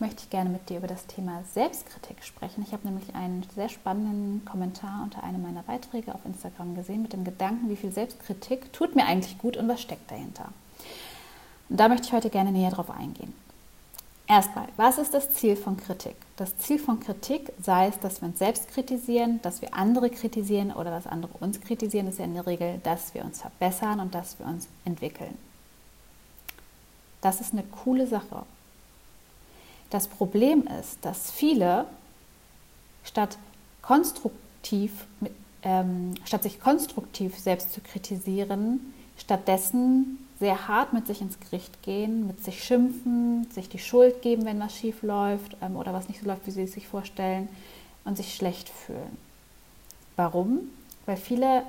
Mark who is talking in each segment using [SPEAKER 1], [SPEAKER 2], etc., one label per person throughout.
[SPEAKER 1] möchte ich gerne mit dir über das Thema Selbstkritik sprechen. Ich habe nämlich einen sehr spannenden Kommentar unter einem meiner Beiträge auf Instagram gesehen mit dem Gedanken, wie viel Selbstkritik tut mir eigentlich gut und was steckt dahinter. Und da möchte ich heute gerne näher drauf eingehen. Erstmal, was ist das Ziel von Kritik? Das Ziel von Kritik, sei es, dass wir uns selbst kritisieren, dass wir andere kritisieren oder dass andere uns kritisieren, ist ja in der Regel, dass wir uns verbessern und dass wir uns entwickeln. Das ist eine coole Sache. Das Problem ist, dass viele statt konstruktiv, ähm, statt sich konstruktiv selbst zu kritisieren, stattdessen sehr hart mit sich ins Gericht gehen, mit sich schimpfen, sich die Schuld geben, wenn was schief läuft ähm, oder was nicht so läuft, wie sie es sich vorstellen und sich schlecht fühlen. Warum? Weil viele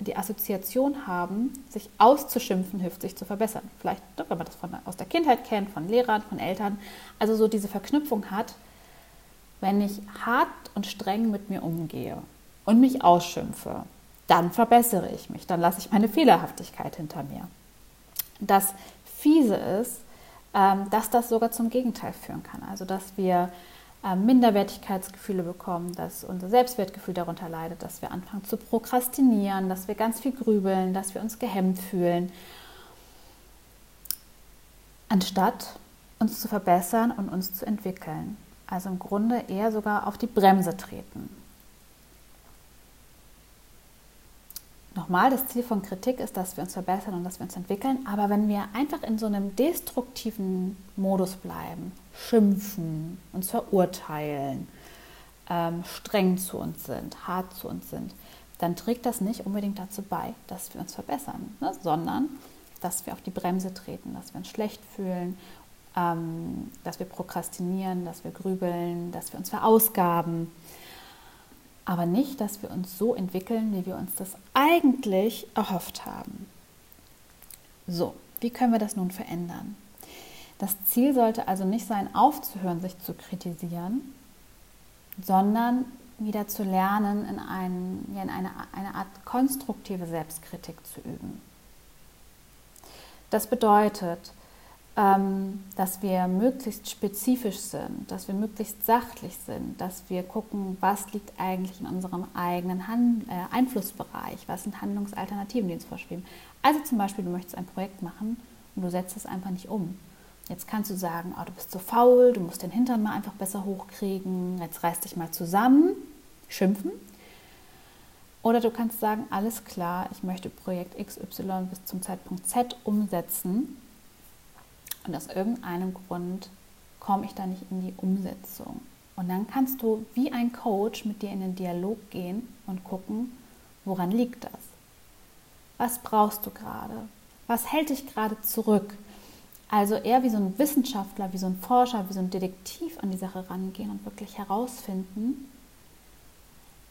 [SPEAKER 1] die Assoziation haben, sich auszuschimpfen hilft, sich zu verbessern. Vielleicht, ne, wenn man das von, aus der Kindheit kennt, von Lehrern, von Eltern. Also so diese Verknüpfung hat, wenn ich hart und streng mit mir umgehe und mich ausschimpfe, dann verbessere ich mich, dann lasse ich meine Fehlerhaftigkeit hinter mir. Das Fiese ist, ähm, dass das sogar zum Gegenteil führen kann. Also dass wir ähm, Minderwertigkeitsgefühle bekommen, dass unser Selbstwertgefühl darunter leidet, dass wir anfangen zu prokrastinieren, dass wir ganz viel grübeln, dass wir uns gehemmt fühlen, anstatt uns zu verbessern und uns zu entwickeln. Also im Grunde eher sogar auf die Bremse treten. Nochmal, das Ziel von Kritik ist, dass wir uns verbessern und dass wir uns entwickeln. Aber wenn wir einfach in so einem destruktiven Modus bleiben, schimpfen, uns verurteilen, ähm, streng zu uns sind, hart zu uns sind, dann trägt das nicht unbedingt dazu bei, dass wir uns verbessern, ne? sondern dass wir auf die Bremse treten, dass wir uns schlecht fühlen, ähm, dass wir prokrastinieren, dass wir grübeln, dass wir uns verausgaben aber nicht, dass wir uns so entwickeln, wie wir uns das eigentlich erhofft haben. So, wie können wir das nun verändern? Das Ziel sollte also nicht sein, aufzuhören, sich zu kritisieren, sondern wieder zu lernen, in, einen, ja, in eine, eine Art konstruktive Selbstkritik zu üben. Das bedeutet, dass wir möglichst spezifisch sind, dass wir möglichst sachlich sind, dass wir gucken, was liegt eigentlich in unserem eigenen Hand, äh, Einflussbereich, was sind Handlungsalternativen, die uns vorschweben. Also zum Beispiel, du möchtest ein Projekt machen und du setzt es einfach nicht um. Jetzt kannst du sagen, oh, du bist so faul, du musst den Hintern mal einfach besser hochkriegen, jetzt reiß dich mal zusammen, schimpfen. Oder du kannst sagen, alles klar, ich möchte Projekt XY bis zum Zeitpunkt Z umsetzen und aus irgendeinem Grund komme ich da nicht in die Umsetzung. Und dann kannst du wie ein Coach mit dir in den Dialog gehen und gucken, woran liegt das? Was brauchst du gerade? Was hält dich gerade zurück? Also eher wie so ein Wissenschaftler, wie so ein Forscher, wie so ein Detektiv an die Sache rangehen und wirklich herausfinden,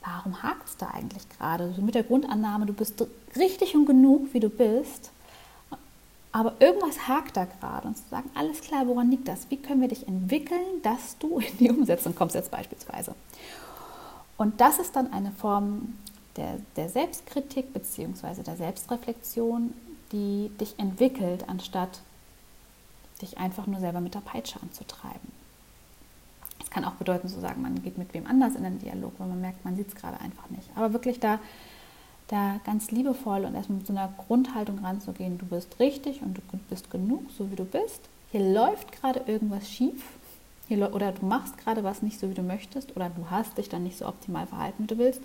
[SPEAKER 1] warum hakt es da eigentlich gerade? So mit der Grundannahme, du bist richtig und genug, wie du bist aber irgendwas hakt da gerade und zu sagen, alles klar, woran liegt das? Wie können wir dich entwickeln, dass du in die Umsetzung kommst jetzt beispielsweise? Und das ist dann eine Form der, der Selbstkritik bzw. der Selbstreflexion, die dich entwickelt, anstatt dich einfach nur selber mit der Peitsche anzutreiben. Es kann auch bedeuten zu sagen, man geht mit wem anders in den Dialog, weil man merkt, man sieht es gerade einfach nicht. Aber wirklich da da ganz liebevoll und erstmal mit so einer Grundhaltung ranzugehen, du bist richtig und du bist genug, so wie du bist. Hier läuft gerade irgendwas schief hier, oder du machst gerade was nicht so, wie du möchtest oder du hast dich dann nicht so optimal verhalten, wie du willst.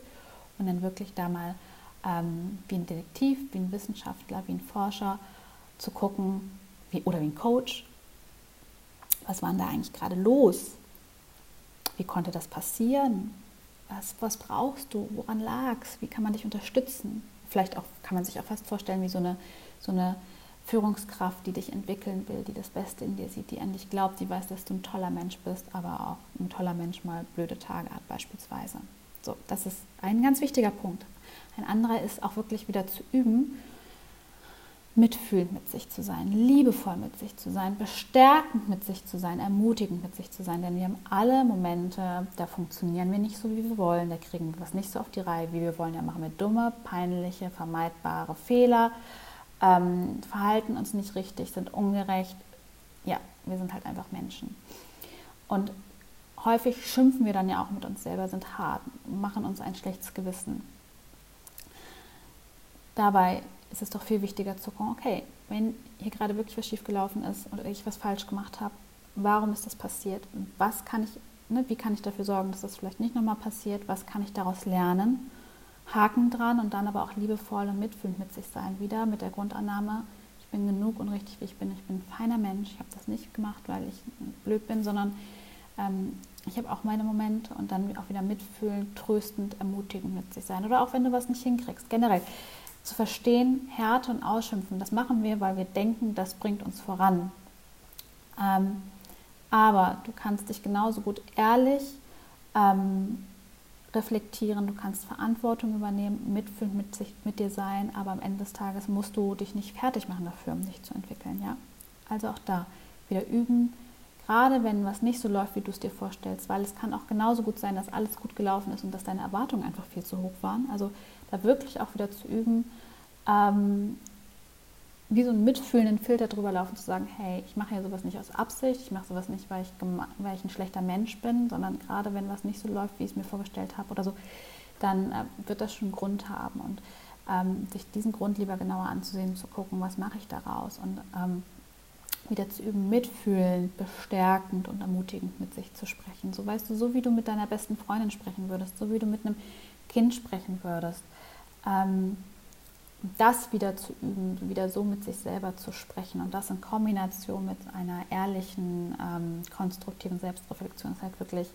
[SPEAKER 1] Und dann wirklich da mal ähm, wie ein Detektiv, wie ein Wissenschaftler, wie ein Forscher zu gucken wie, oder wie ein Coach, was war denn da eigentlich gerade los? Wie konnte das passieren? Was, was brauchst du, woran lag es, wie kann man dich unterstützen? Vielleicht auch kann man sich auch fast vorstellen wie so eine, so eine Führungskraft, die dich entwickeln will, die das Beste in dir sieht, die an dich glaubt, die weiß, dass du ein toller Mensch bist, aber auch ein toller Mensch mal blöde Tage hat beispielsweise. So, das ist ein ganz wichtiger Punkt. Ein anderer ist auch wirklich wieder zu üben, mitfühlend mit sich zu sein, liebevoll mit sich zu sein, bestärkend mit sich zu sein, ermutigend mit sich zu sein. Denn wir haben alle Momente, da funktionieren wir nicht so, wie wir wollen, da kriegen wir was nicht so auf die Reihe, wie wir wollen. Da machen wir dumme, peinliche, vermeidbare Fehler, ähm, verhalten uns nicht richtig, sind ungerecht. Ja, wir sind halt einfach Menschen. Und häufig schimpfen wir dann ja auch mit uns selber, sind hart, machen uns ein schlechtes Gewissen. Dabei ist es doch viel wichtiger zu gucken, okay, wenn hier gerade wirklich was schiefgelaufen ist oder ich was falsch gemacht habe, warum ist das passiert? Was kann ich, ne, wie kann ich dafür sorgen, dass das vielleicht nicht nochmal passiert? Was kann ich daraus lernen? Haken dran und dann aber auch liebevoll und mitfühlend mit sich sein. Wieder mit der Grundannahme, ich bin genug und richtig, wie ich bin. Ich bin ein feiner Mensch. Ich habe das nicht gemacht, weil ich blöd bin, sondern ähm, ich habe auch meine Momente und dann auch wieder mitfühlend, tröstend, ermutigend mit sich sein. Oder auch wenn du was nicht hinkriegst. Generell zu verstehen, Härte und Ausschimpfen, das machen wir, weil wir denken, das bringt uns voran. Ähm, aber du kannst dich genauso gut ehrlich ähm, reflektieren, du kannst Verantwortung übernehmen, mitfühlend mit, sich, mit dir sein, aber am Ende des Tages musst du dich nicht fertig machen dafür, um dich zu entwickeln. Ja? Also auch da wieder üben, gerade wenn was nicht so läuft, wie du es dir vorstellst, weil es kann auch genauso gut sein, dass alles gut gelaufen ist und dass deine Erwartungen einfach viel zu hoch waren. Also da wirklich auch wieder zu üben, ähm, wie so einen mitfühlenden Filter drüber laufen, zu sagen, hey, ich mache ja sowas nicht aus Absicht, ich mache sowas nicht, weil ich, weil ich ein schlechter Mensch bin, sondern gerade wenn was nicht so läuft, wie ich es mir vorgestellt habe oder so, dann äh, wird das schon Grund haben und ähm, sich diesen Grund lieber genauer anzusehen, zu gucken, was mache ich daraus und ähm, wieder zu üben, mitfühlend, bestärkend und ermutigend mit sich zu sprechen. So weißt du, so wie du mit deiner besten Freundin sprechen würdest, so wie du mit einem Kind sprechen würdest. Ähm, das wieder zu üben, wieder so mit sich selber zu sprechen und das in Kombination mit einer ehrlichen, ähm, konstruktiven Selbstreflexion ist halt wirklich,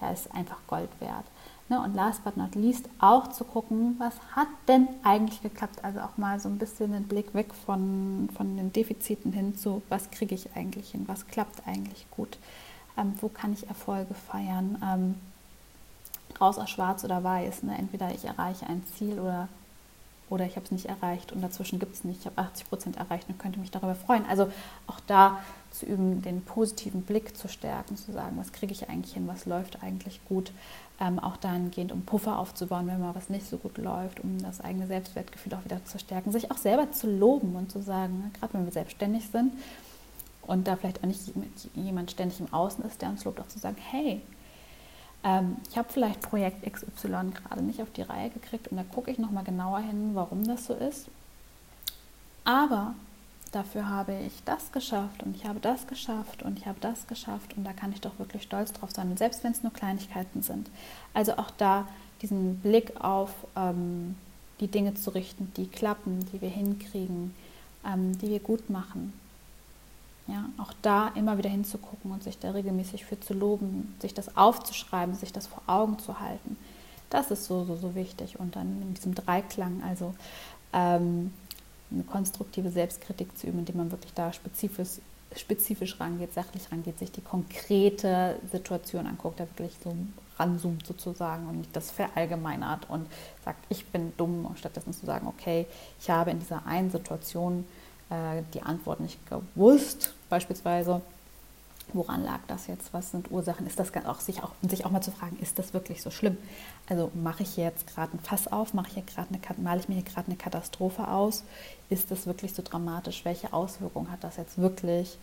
[SPEAKER 1] ja, ist einfach Gold wert. Ne? Und last but not least auch zu gucken, was hat denn eigentlich geklappt? Also auch mal so ein bisschen den Blick weg von, von den Defiziten hin zu, was kriege ich eigentlich hin? Was klappt eigentlich gut? Ähm, wo kann ich Erfolge feiern? Ähm, raus aus schwarz oder weiß. Ne? Entweder ich erreiche ein Ziel oder oder ich habe es nicht erreicht und dazwischen gibt es nicht. Ich habe 80 Prozent erreicht und könnte mich darüber freuen. Also auch da zu üben, den positiven Blick zu stärken, zu sagen, was kriege ich eigentlich hin, was läuft eigentlich gut. Ähm, auch dahingehend, um Puffer aufzubauen, wenn mal was nicht so gut läuft, um das eigene Selbstwertgefühl auch wieder zu stärken, sich auch selber zu loben und zu sagen, ne, gerade wenn wir selbstständig sind und da vielleicht auch nicht jemand ständig im Außen ist, der uns lobt, auch zu sagen, hey, ähm, ich habe vielleicht Projekt XY gerade nicht auf die Reihe gekriegt und da gucke ich nochmal genauer hin, warum das so ist. Aber dafür habe ich das geschafft und ich habe das geschafft und ich habe das geschafft und da kann ich doch wirklich stolz drauf sein, und selbst wenn es nur Kleinigkeiten sind. Also auch da diesen Blick auf ähm, die Dinge zu richten, die klappen, die wir hinkriegen, ähm, die wir gut machen. Ja, auch da immer wieder hinzugucken und sich da regelmäßig für zu loben, sich das aufzuschreiben, sich das vor Augen zu halten. Das ist so, so, so wichtig. Und dann in diesem Dreiklang, also ähm, eine konstruktive Selbstkritik zu üben, indem man wirklich da spezifisch, spezifisch rangeht, sachlich rangeht, sich die konkrete Situation anguckt, da wirklich so ranzoomt sozusagen und nicht das verallgemeinert und sagt, ich bin dumm, stattdessen zu sagen, okay, ich habe in dieser einen Situation äh, die Antwort nicht gewusst, beispielsweise. Woran lag das jetzt? Was sind Ursachen? Ist das auch sich auch, sich auch mal zu fragen, ist das wirklich so schlimm? Also mache ich jetzt gerade ein Fass auf, mache ich hier gerade eine, male ich mir hier gerade eine Katastrophe aus? Ist das wirklich so dramatisch? Welche Auswirkungen hat das jetzt wirklich?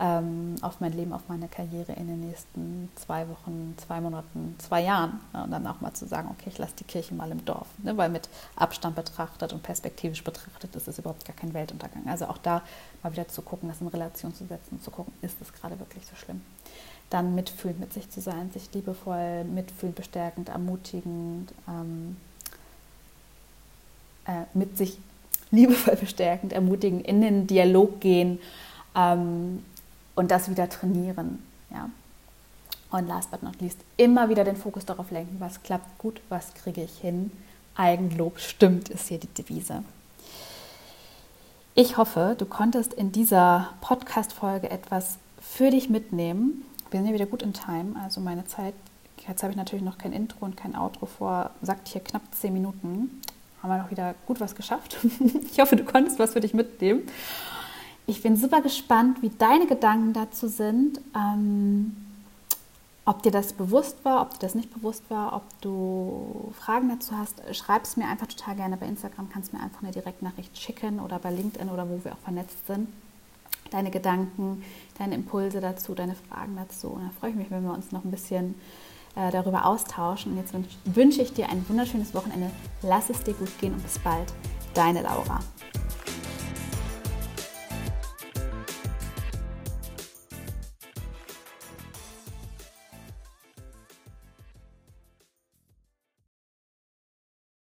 [SPEAKER 1] Ähm, auf mein Leben, auf meine Karriere in den nächsten zwei Wochen, zwei Monaten, zwei Jahren. Ne? Und dann auch mal zu sagen, okay, ich lasse die Kirche mal im Dorf. Ne? Weil mit Abstand betrachtet und perspektivisch betrachtet ist es überhaupt gar kein Weltuntergang. Also auch da mal wieder zu gucken, das in Relation zu setzen und zu gucken, ist das gerade wirklich so schlimm. Dann mitfühlend mit sich zu sein, sich liebevoll, mitfühlend, bestärkend, ermutigend, ähm, äh, mit sich liebevoll bestärkend, ermutigend in den Dialog gehen, ähm, und das wieder trainieren. Ja. Und last but not least, immer wieder den Fokus darauf lenken, was klappt gut, was kriege ich hin. Eigenlob stimmt, ist hier die Devise. Ich hoffe, du konntest in dieser Podcast-Folge etwas für dich mitnehmen. Wir sind ja wieder gut in Time, also meine Zeit. Jetzt habe ich natürlich noch kein Intro und kein Outro vor, sagt hier knapp zehn Minuten. Haben wir noch wieder gut was geschafft. ich hoffe, du konntest was für dich mitnehmen. Ich bin super gespannt, wie deine Gedanken dazu sind. Ähm, ob dir das bewusst war, ob dir das nicht bewusst war, ob du Fragen dazu hast, schreib es mir einfach total gerne bei Instagram, kannst mir einfach eine Direktnachricht schicken oder bei LinkedIn oder wo wir auch vernetzt sind. Deine Gedanken, deine Impulse dazu, deine Fragen dazu. Und da freue ich mich, wenn wir uns noch ein bisschen äh, darüber austauschen. Und jetzt wünsche ich dir ein wunderschönes Wochenende. Lass es dir gut gehen und bis bald. Deine Laura.